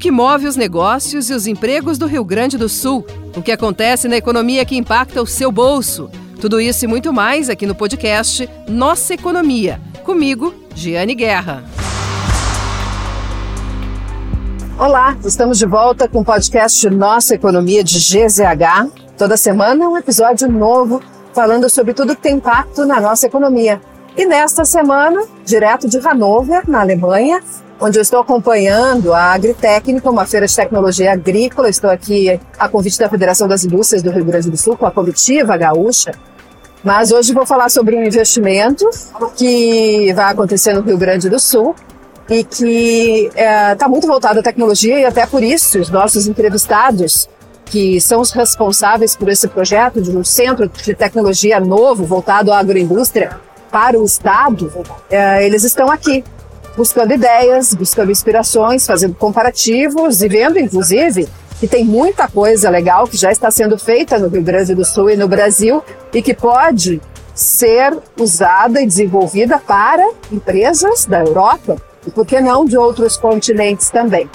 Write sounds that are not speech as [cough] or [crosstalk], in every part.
que move os negócios e os empregos do Rio Grande do Sul, o que acontece na economia que impacta o seu bolso. Tudo isso e muito mais aqui no podcast Nossa Economia. Comigo, Giane Guerra. Olá, estamos de volta com o podcast Nossa Economia de GZH. Toda semana um episódio novo falando sobre tudo que tem impacto na nossa economia. E nesta semana, direto de Hannover, na Alemanha, onde eu estou acompanhando a Agritécnica, uma feira de tecnologia agrícola. Estou aqui a convite da Federação das Indústrias do Rio Grande do Sul, com a comitiva gaúcha. Mas hoje vou falar sobre um investimento que vai acontecer no Rio Grande do Sul e que está é, tá muito voltado à tecnologia e até por isso os nossos entrevistados que são os responsáveis por esse projeto de um centro de tecnologia novo voltado à agroindústria para o Estado, é, eles estão aqui buscando ideias, buscando inspirações, fazendo comparativos e vendo, inclusive, que tem muita coisa legal que já está sendo feita no Rio Grande do Sul e no Brasil e que pode ser usada e desenvolvida para empresas da Europa e, por que não, de outros continentes também.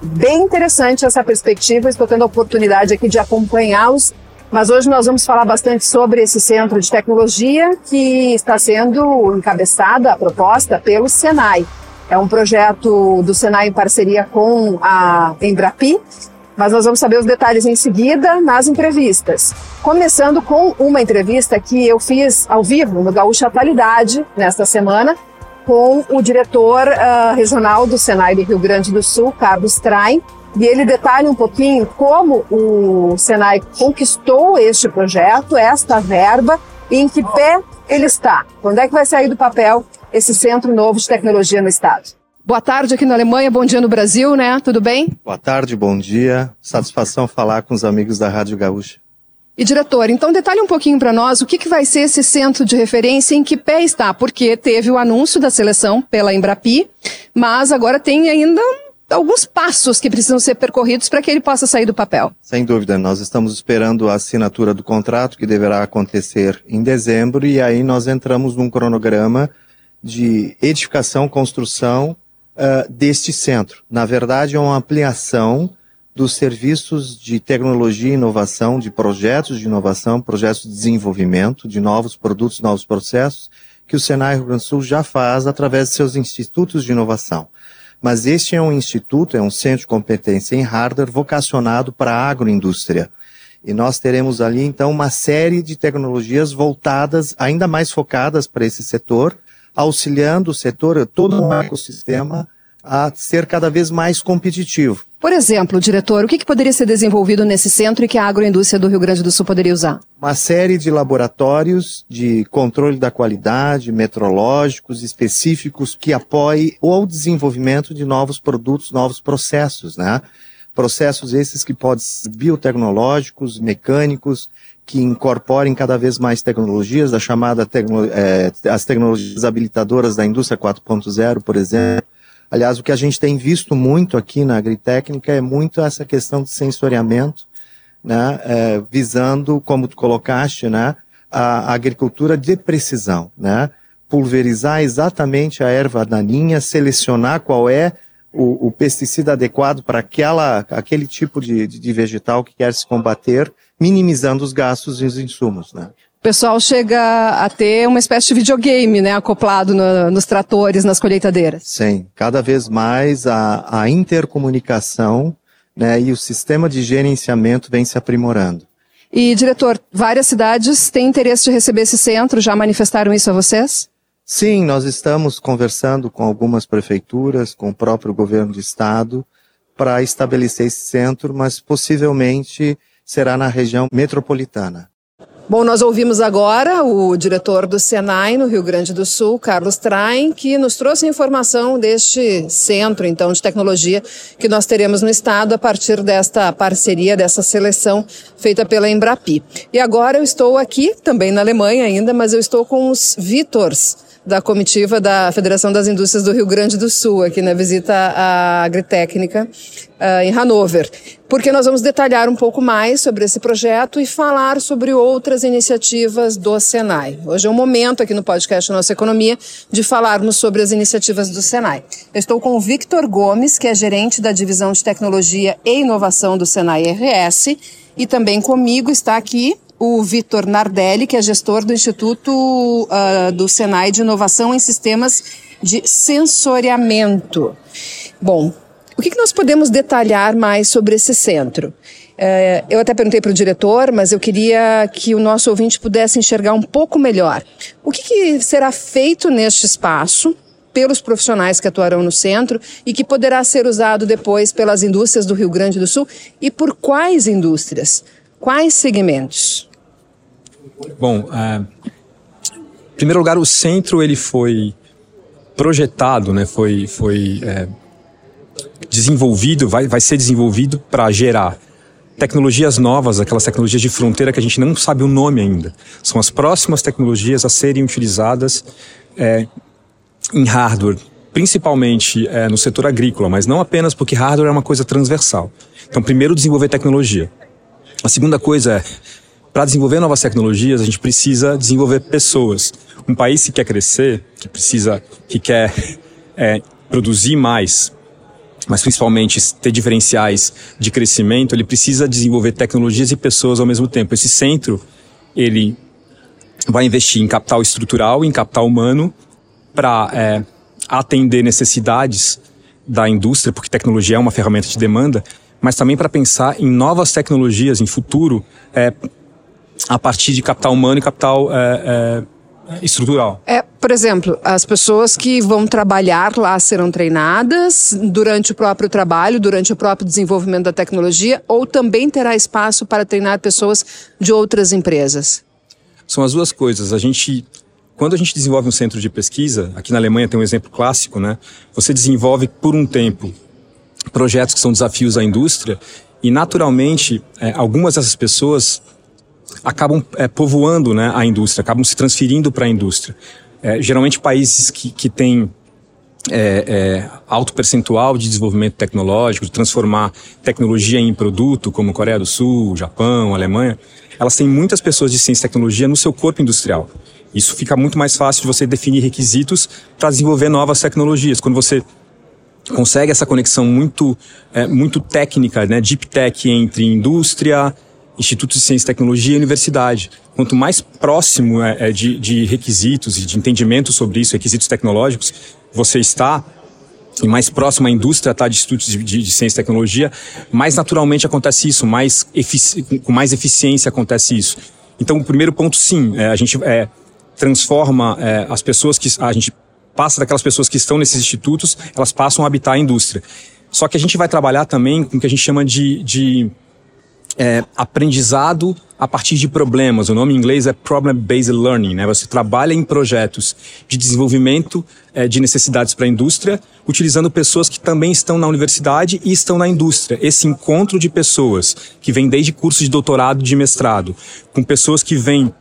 Bem interessante essa perspectiva, estou tendo a oportunidade aqui de acompanhá-los mas hoje nós vamos falar bastante sobre esse centro de tecnologia que está sendo encabeçada, a proposta, pelo Senai. É um projeto do Senai em parceria com a Embrapi, mas nós vamos saber os detalhes em seguida nas entrevistas. Começando com uma entrevista que eu fiz ao vivo no Gaúcha Atualidade nesta semana com o diretor uh, regional do Senai do Rio Grande do Sul, Carlos Train, e ele detalha um pouquinho como o Senai conquistou este projeto, esta verba, e em que pé ele está. Quando é que vai sair do papel esse Centro Novo de Tecnologia no Estado? Boa tarde aqui na Alemanha, bom dia no Brasil, né? Tudo bem? Boa tarde, bom dia. Satisfação falar com os amigos da Rádio Gaúcha. E diretor, então detalhe um pouquinho para nós o que, que vai ser esse centro de referência, em que pé está, porque teve o anúncio da seleção pela Embrapi, mas agora tem ainda alguns passos que precisam ser percorridos para que ele possa sair do papel. Sem dúvida, nós estamos esperando a assinatura do contrato que deverá acontecer em dezembro e aí nós entramos num cronograma de edificação, construção uh, deste centro. Na verdade, é uma ampliação dos serviços de tecnologia e inovação, de projetos de inovação, projetos de desenvolvimento de novos produtos, novos processos, que o Senai Rio Grande do Sul já faz através de seus institutos de inovação. Mas este é um instituto, é um centro de competência em hardware vocacionado para a agroindústria. E nós teremos ali, então, uma série de tecnologias voltadas, ainda mais focadas para esse setor, auxiliando o setor, todo o ecossistema, a ser cada vez mais competitivo. Por exemplo, diretor, o que, que, poderia ser desenvolvido nesse centro e que a agroindústria do Rio Grande do Sul poderia usar? Uma série de laboratórios de controle da qualidade, metrológicos específicos que apoiem o desenvolvimento de novos produtos, novos processos, né? Processos esses que podem ser biotecnológicos, mecânicos, que incorporem cada vez mais tecnologias, da chamada tecno, é, as tecnologias habilitadoras da indústria 4.0, por exemplo, Aliás, o que a gente tem visto muito aqui na agritécnica é muito essa questão de sensoriamento, né, é, visando, como tu colocaste, né, a, agricultura de precisão, né, pulverizar exatamente a erva daninha, selecionar qual é o, o pesticida adequado para aquela, aquele tipo de, de vegetal que quer se combater, minimizando os gastos e os insumos, né. O pessoal chega a ter uma espécie de videogame, né, acoplado no, nos tratores, nas colheitadeiras. Sim, cada vez mais a, a intercomunicação né, e o sistema de gerenciamento vem se aprimorando. E, diretor, várias cidades têm interesse de receber esse centro, já manifestaram isso a vocês? Sim, nós estamos conversando com algumas prefeituras, com o próprio governo de estado, para estabelecer esse centro, mas possivelmente será na região metropolitana. Bom, nós ouvimos agora o diretor do Senai no Rio Grande do Sul, Carlos Train, que nos trouxe informação deste centro, então, de tecnologia que nós teremos no estado a partir desta parceria, dessa seleção feita pela Embrapi. E agora eu estou aqui, também na Alemanha ainda, mas eu estou com os Vitors da comitiva da Federação das Indústrias do Rio Grande do Sul, aqui na visita à Agritécnica uh, em Hanover, porque nós vamos detalhar um pouco mais sobre esse projeto e falar sobre outras iniciativas do Senai. Hoje é o momento aqui no podcast Nossa Economia de falarmos sobre as iniciativas do Senai. Eu estou com o Victor Gomes, que é gerente da Divisão de Tecnologia e Inovação do Senai RS, e também comigo está aqui o Vitor Nardelli, que é gestor do Instituto uh, do Senai de Inovação em Sistemas de Sensoriamento. Bom, o que, que nós podemos detalhar mais sobre esse centro? Uh, eu até perguntei para o diretor, mas eu queria que o nosso ouvinte pudesse enxergar um pouco melhor. O que, que será feito neste espaço? pelos profissionais que atuarão no centro e que poderá ser usado depois pelas indústrias do Rio Grande do Sul e por quais indústrias? Quais segmentos? Bom, é, em primeiro lugar, o centro ele foi projetado, né, foi, foi é, desenvolvido, vai, vai ser desenvolvido para gerar tecnologias novas, aquelas tecnologias de fronteira que a gente não sabe o nome ainda. São as próximas tecnologias a serem utilizadas é, em hardware, principalmente é, no setor agrícola, mas não apenas porque hardware é uma coisa transversal. Então, primeiro, desenvolver tecnologia. A segunda coisa é para desenvolver novas tecnologias, a gente precisa desenvolver pessoas. Um país que quer crescer, que precisa, que quer [laughs] é, produzir mais, mas principalmente ter diferenciais de crescimento, ele precisa desenvolver tecnologias e pessoas ao mesmo tempo. Esse centro, ele vai investir em capital estrutural, em capital humano, para é, atender necessidades da indústria, porque tecnologia é uma ferramenta de demanda, mas também para pensar em novas tecnologias, em futuro, é, a partir de capital humano e capital é, é, estrutural. É, por exemplo, as pessoas que vão trabalhar lá serão treinadas durante o próprio trabalho, durante o próprio desenvolvimento da tecnologia, ou também terá espaço para treinar pessoas de outras empresas? São as duas coisas. A gente quando a gente desenvolve um centro de pesquisa, aqui na Alemanha tem um exemplo clássico, né? Você desenvolve por um tempo projetos que são desafios à indústria e naturalmente é, algumas dessas pessoas acabam é, povoando né, a indústria, acabam se transferindo para a indústria. É, geralmente países que, que têm é, é, alto percentual de desenvolvimento tecnológico, de transformar tecnologia em produto, como Coreia do Sul, Japão, Alemanha, elas têm muitas pessoas de ciência e tecnologia no seu corpo industrial. Isso fica muito mais fácil de você definir requisitos para desenvolver novas tecnologias. Quando você consegue essa conexão muito, é, muito técnica, né, deep tech entre indústria, institutos de ciência e tecnologia e universidade. Quanto mais próximo é, é, de, de requisitos e de entendimento sobre isso, requisitos tecnológicos, você está e mais próximo à indústria está de institutos de, de, de, ciência e tecnologia, mais naturalmente acontece isso, mais com mais eficiência acontece isso. Então, o primeiro ponto, sim, é, a gente é, transforma é, as pessoas que a gente passa daquelas pessoas que estão nesses institutos, elas passam a habitar a indústria. Só que a gente vai trabalhar também com o que a gente chama de, de é, aprendizado a partir de problemas. O nome em inglês é Problem Based Learning. Né? Você trabalha em projetos de desenvolvimento é, de necessidades para a indústria, utilizando pessoas que também estão na universidade e estão na indústria. Esse encontro de pessoas que vem desde cursos de doutorado, de mestrado, com pessoas que vêm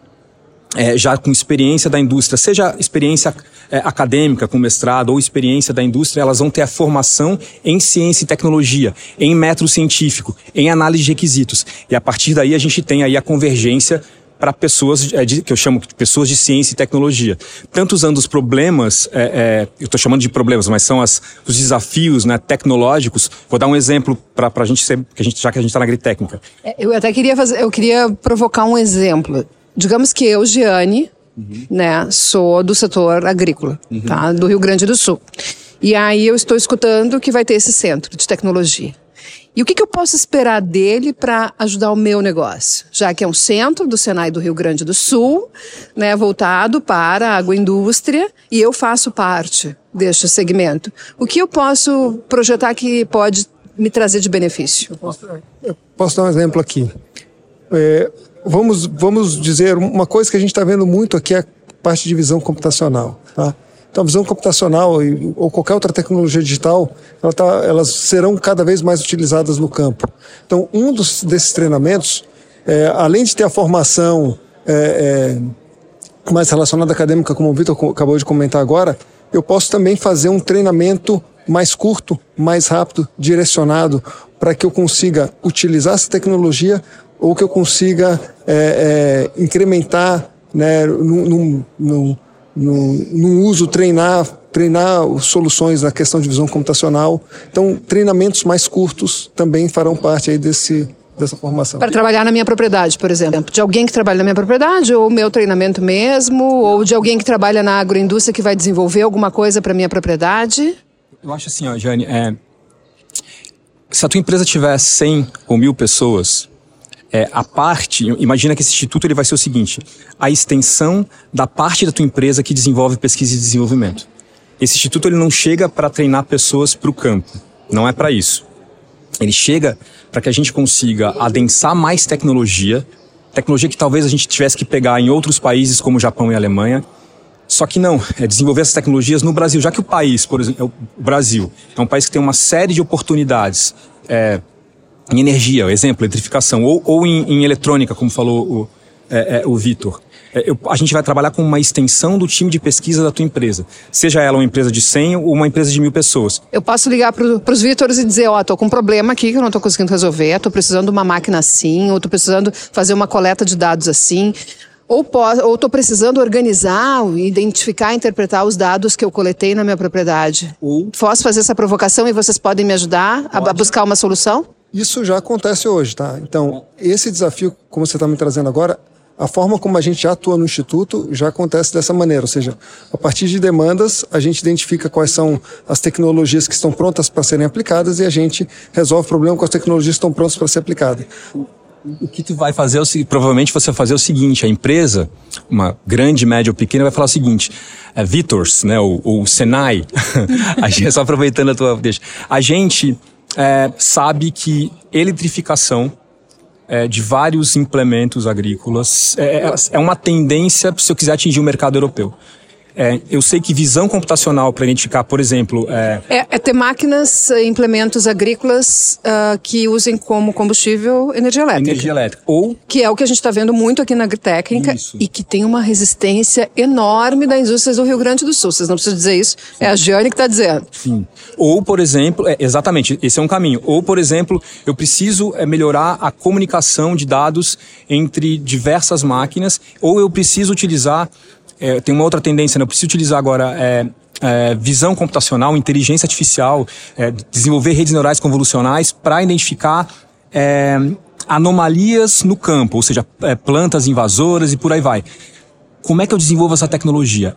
é, já com experiência da indústria, seja experiência é, acadêmica com mestrado ou experiência da indústria, elas vão ter a formação em ciência e tecnologia, em método científico, em análise de requisitos. E a partir daí a gente tem aí a convergência para pessoas é, de, que eu chamo de pessoas de ciência e tecnologia. Tanto usando os problemas, é, é, eu estou chamando de problemas, mas são as, os desafios né, tecnológicos. Vou dar um exemplo para a gente ser, já que a gente está na agritécnica. É, eu até queria fazer, eu queria provocar um exemplo digamos que eu, Giane, uhum. né, sou do setor agrícola, uhum. tá, do Rio Grande do Sul. E aí eu estou escutando que vai ter esse centro de tecnologia. E o que, que eu posso esperar dele para ajudar o meu negócio? Já que é um centro do Senai do Rio Grande do Sul, né, voltado para a agroindústria, e eu faço parte deste segmento. O que eu posso projetar que pode me trazer de benefício? Eu posso, dar um exemplo aqui. É, vamos, vamos dizer, uma coisa que a gente está vendo muito aqui é a parte de visão computacional. Tá? Então, a visão computacional ou qualquer outra tecnologia digital, ela tá, elas serão cada vez mais utilizadas no campo. Então, um dos, desses treinamentos, é, além de ter a formação é, é, mais relacionada acadêmica, como o Vitor acabou de comentar agora, eu posso também fazer um treinamento mais curto, mais rápido, direcionado, para que eu consiga utilizar essa tecnologia ou que eu consiga é, é, incrementar né, no, no, no, no, uso, treinar, treinar soluções na questão de visão computacional. Então, treinamentos mais curtos também farão parte aí desse, dessa formação. Para trabalhar na minha propriedade, por exemplo. De alguém que trabalha na minha propriedade, ou meu treinamento mesmo, ou de alguém que trabalha na agroindústria que vai desenvolver alguma coisa para minha propriedade. Eu acho assim, ó, Jane, é, se a tua empresa tiver 100 ou mil pessoas, é, a parte, imagina que esse instituto ele vai ser o seguinte, a extensão da parte da tua empresa que desenvolve pesquisa e desenvolvimento. Esse instituto ele não chega para treinar pessoas para o campo, não é para isso. Ele chega para que a gente consiga adensar mais tecnologia, tecnologia que talvez a gente tivesse que pegar em outros países como Japão e Alemanha, só que não, é desenvolver essas tecnologias no Brasil, já que o país, por exemplo, é o Brasil, é um país que tem uma série de oportunidades é, em energia, exemplo, eletrificação, ou, ou em, em eletrônica, como falou o, é, é, o Vitor. É, a gente vai trabalhar com uma extensão do time de pesquisa da tua empresa. Seja ela uma empresa de 100 ou uma empresa de mil pessoas. Eu posso ligar para os Vítores e dizer, ó, oh, tô com um problema aqui que eu não estou conseguindo resolver, estou precisando de uma máquina assim, ou estou precisando fazer uma coleta de dados assim. Ou estou precisando organizar, identificar, interpretar os dados que eu coletei na minha propriedade. Ou posso fazer essa provocação e vocês podem me ajudar a, a buscar uma solução? Isso já acontece hoje, tá? Então, esse desafio, como você está me trazendo agora, a forma como a gente já atua no Instituto já acontece dessa maneira, ou seja, a partir de demandas, a gente identifica quais são as tecnologias que estão prontas para serem aplicadas e a gente resolve o problema com as tecnologias que estão prontas para ser aplicadas o que tu vai fazer, é o, provavelmente você vai fazer o seguinte, a empresa, uma grande, média ou pequena, vai falar o seguinte, é, Vitors, né, ou, ou Senai, [laughs] só aproveitando a tua deixa, a gente é, sabe que eletrificação é, de vários implementos agrícolas é, é, é uma tendência se eu quiser atingir o mercado europeu. É, eu sei que visão computacional para identificar, por exemplo. É... É, é ter máquinas, eh, implementos agrícolas uh, que usem como combustível energia elétrica. Energia elétrica. Ou. Que é o que a gente está vendo muito aqui na agritécnica isso. e que tem uma resistência enorme da indústria do Rio Grande do Sul. Vocês não precisam dizer isso, Sim. é a Giane que está dizendo. Sim. Ou, por exemplo, é, exatamente, esse é um caminho. Ou, por exemplo, eu preciso é, melhorar a comunicação de dados entre diversas máquinas, ou eu preciso utilizar é, tem uma outra tendência, né? Eu preciso utilizar agora é, é, visão computacional, inteligência artificial, é, desenvolver redes neurais convolucionais para identificar é, anomalias no campo, ou seja, é, plantas invasoras e por aí vai. Como é que eu desenvolvo essa tecnologia?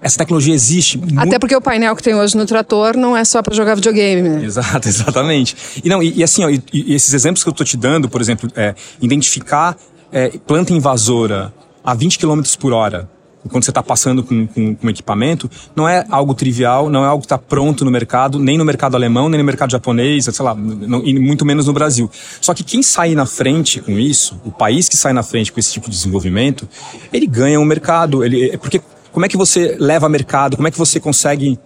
Essa tecnologia existe. Até muito... porque o painel que tem hoje no trator não é só para jogar videogame, né? Exato, [laughs] exatamente. E não, e, e assim, ó, e, e, esses exemplos que eu estou te dando, por exemplo, é, identificar é, planta invasora a 20 km por hora, quando você está passando com, com, com equipamento, não é algo trivial, não é algo que está pronto no mercado, nem no mercado alemão, nem no mercado japonês, sei lá, não, e muito menos no Brasil. Só que quem sai na frente com isso, o país que sai na frente com esse tipo de desenvolvimento, ele ganha um mercado. Ele, é porque como é que você leva mercado? Como é que você consegue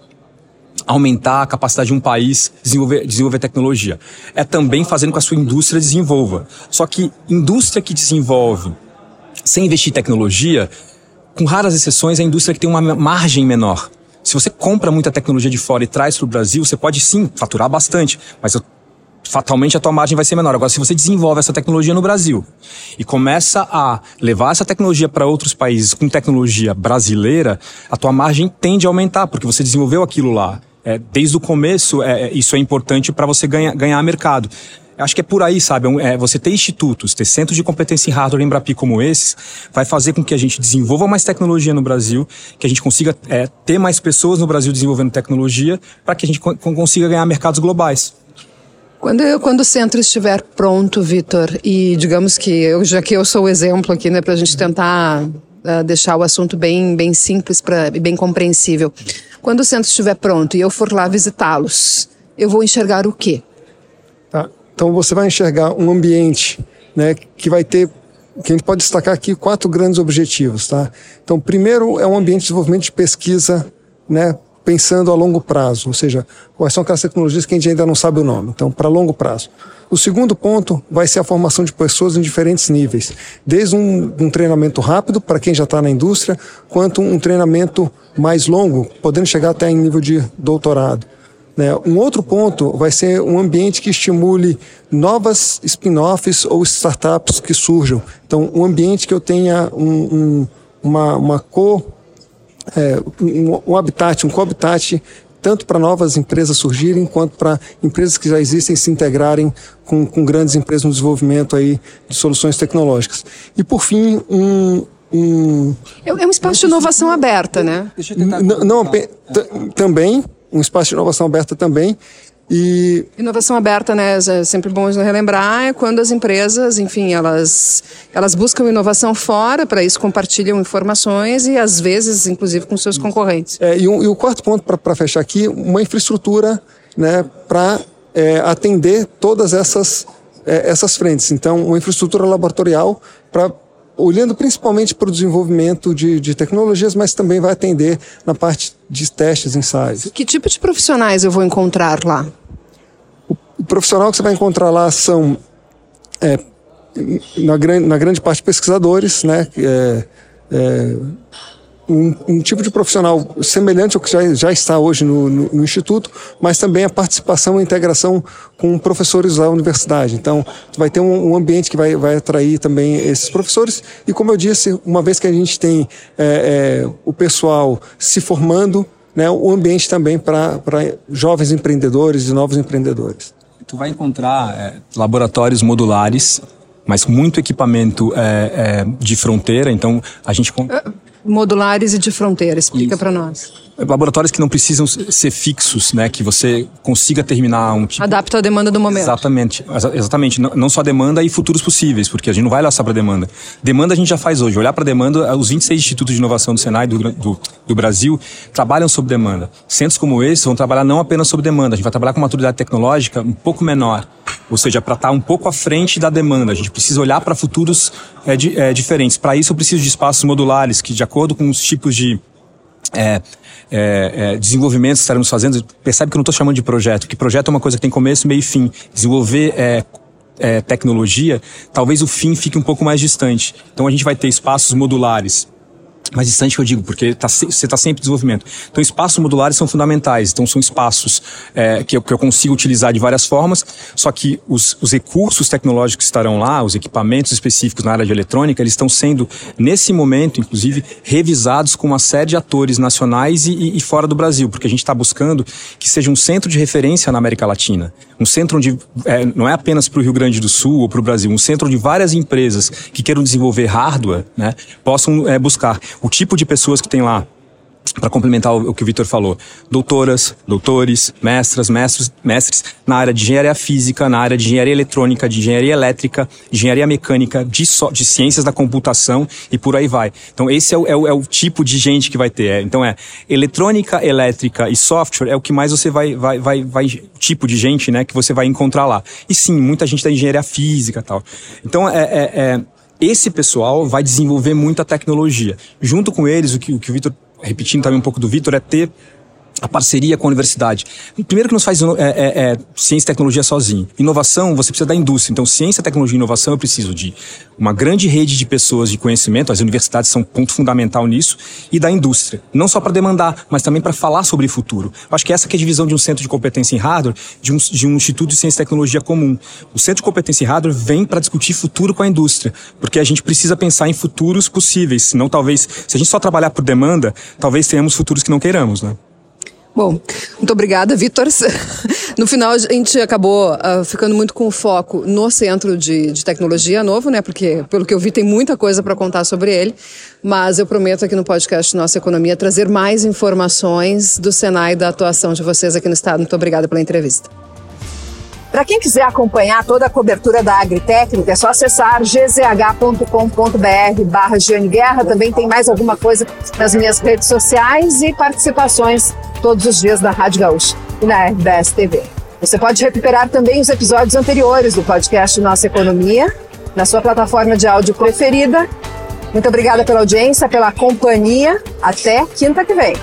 aumentar a capacidade de um país desenvolver, desenvolver tecnologia? É também fazendo com que a sua indústria desenvolva. Só que indústria que desenvolve sem investir em tecnologia, com raras exceções, é a indústria que tem uma margem menor. Se você compra muita tecnologia de fora e traz para o Brasil, você pode sim faturar bastante, mas fatalmente a tua margem vai ser menor. Agora, se você desenvolve essa tecnologia no Brasil e começa a levar essa tecnologia para outros países com tecnologia brasileira, a tua margem tende a aumentar, porque você desenvolveu aquilo lá. É, desde o começo, é, é isso é importante para você ganhar, ganhar mercado. Acho que é por aí, sabe? É, é, você ter institutos, ter centros de competência em hardware em Embrapi como esses, vai fazer com que a gente desenvolva mais tecnologia no Brasil, que a gente consiga é, ter mais pessoas no Brasil desenvolvendo tecnologia, para que a gente consiga ganhar mercados globais. Quando, eu, quando o centro estiver pronto, Vitor, e digamos que eu, já que eu sou o exemplo aqui, né, para a gente tentar uh, deixar o assunto bem, bem simples e bem compreensível. Quando o centro estiver pronto e eu for lá visitá-los, eu vou enxergar o quê? Então você vai enxergar um ambiente né, que vai ter que a gente pode destacar aqui quatro grandes objetivos, tá? Então, primeiro é um ambiente de desenvolvimento de pesquisa, né, pensando a longo prazo, ou seja, quais são aquelas tecnologias que a gente ainda não sabe o nome, então para longo prazo. O segundo ponto vai ser a formação de pessoas em diferentes níveis, desde um, um treinamento rápido para quem já está na indústria, quanto um treinamento mais longo, podendo chegar até em nível de doutorado. Né? Um outro ponto vai ser um ambiente que estimule novas spin-offs ou startups que surjam. Então, um ambiente que eu tenha um, um, uma, uma co, é, um, um habitat, um co-habitat tanto para novas empresas surgirem, quanto para empresas que já existem se integrarem com, com grandes empresas no desenvolvimento aí de soluções tecnológicas. E, por fim, um, um... É, é um espaço de inovação aberta, né? Não, não também, um espaço de inovação aberta também, e... Inovação aberta, né? É sempre bom relembrar, é quando as empresas, enfim, elas, elas buscam inovação fora, para isso compartilham informações e às vezes, inclusive, com seus concorrentes. É, e, um, e o quarto ponto, para fechar aqui, uma infraestrutura né, para é, atender todas essas, é, essas frentes. Então, uma infraestrutura laboratorial para olhando principalmente para o desenvolvimento de, de, tecnologias, mas também vai atender na parte de testes, ensaios. Que tipo de profissionais eu vou encontrar lá? O profissional que você vai encontrar lá são, é, na, grande, na grande parte, pesquisadores, né? É, é, um, um, tipo de profissional semelhante ao que já, já está hoje no, no, no, Instituto, mas também a participação e integração com professores da universidade. Então, vai ter um, um, ambiente que vai, vai atrair também esses professores. E, como eu disse, uma vez que a gente tem é, é, o pessoal se formando, né, o ambiente também para jovens empreendedores e novos empreendedores tu vai encontrar é, laboratórios modulares, mas muito equipamento é, é, de fronteira. Então a gente modulares e de fronteira. Explica para nós. Laboratórios que não precisam ser fixos, né? Que você consiga terminar um tipo. Adapta a demanda do momento. Exatamente, exatamente. Não só demanda e futuros possíveis, porque a gente não vai olhar só para demanda. Demanda a gente já faz hoje. Olhar para demanda, os 26 institutos de inovação do Senai do, do, do, Brasil trabalham sobre demanda. Centros como esse vão trabalhar não apenas sobre demanda, a gente vai trabalhar com maturidade tecnológica um pouco menor. Ou seja, para estar tá um pouco à frente da demanda. A gente precisa olhar para futuros é, é, diferentes. Para isso, eu preciso de espaços modulares que, de acordo com os tipos de é, é, é, desenvolvimento que estaremos fazendo, percebe que eu não estou chamando de projeto, que projeto é uma coisa que tem começo, meio e fim. Desenvolver é, é, tecnologia, talvez o fim fique um pouco mais distante. Então a gente vai ter espaços modulares mais distante que eu digo, porque tá, você está sempre em desenvolvimento. Então, espaços modulares são fundamentais. Então, são espaços é, que, eu, que eu consigo utilizar de várias formas, só que os, os recursos tecnológicos que estarão lá, os equipamentos específicos na área de eletrônica, eles estão sendo, nesse momento, inclusive, revisados com uma série de atores nacionais e, e fora do Brasil, porque a gente está buscando que seja um centro de referência na América Latina. Um centro onde é, não é apenas para o Rio Grande do Sul ou para o Brasil, um centro onde várias empresas que queiram desenvolver hardware né, possam é, buscar o tipo de pessoas que tem lá para complementar o que o Vitor falou, doutoras, doutores, mestras, mestres, mestres na área de engenharia física, na área de engenharia eletrônica, de engenharia elétrica, engenharia mecânica, de, so, de ciências da computação e por aí vai. Então esse é o, é o, é o tipo de gente que vai ter. É, então é eletrônica, elétrica e software é o que mais você vai, vai, vai, vai tipo de gente, né, que você vai encontrar lá. E sim, muita gente da engenharia física, tal. Então é, é, é esse pessoal vai desenvolver muita tecnologia. Junto com eles, o que o, que o Vitor, repetindo também um pouco do Vitor, é ter a parceria com a universidade. Primeiro que nos faz é, é, é, ciência e tecnologia sozinho. Inovação, você precisa da indústria. Então, ciência, tecnologia e inovação, eu preciso de uma grande rede de pessoas de conhecimento, as universidades são um ponto fundamental nisso, e da indústria. Não só para demandar, mas também para falar sobre futuro. Eu acho que essa que é a divisão de um centro de competência em hardware, de um, de um instituto de ciência e tecnologia comum. O centro de competência em hardware vem para discutir futuro com a indústria, porque a gente precisa pensar em futuros possíveis, senão talvez, se a gente só trabalhar por demanda, talvez tenhamos futuros que não queiramos, né? Bom, muito obrigada, Vitor. [laughs] No final, a gente acabou uh, ficando muito com foco no Centro de, de, Tecnologia Novo, né? Porque, pelo que eu vi, tem muita coisa para contar sobre ele. Mas eu prometo aqui no podcast Nossa Economia trazer mais informações do Senai e da atuação de vocês aqui no Estado. Muito obrigada pela entrevista. Para quem quiser acompanhar toda a cobertura da Agritécnica, é só acessar gzh.com.br barra Guerra. Também tem mais alguma coisa nas minhas redes sociais e participações todos os dias na Rádio Gaúcha e na RBS TV. Você pode recuperar também os episódios anteriores do podcast Nossa Economia na sua plataforma de áudio preferida. Muito obrigada pela audiência, pela companhia. Até quinta que vem.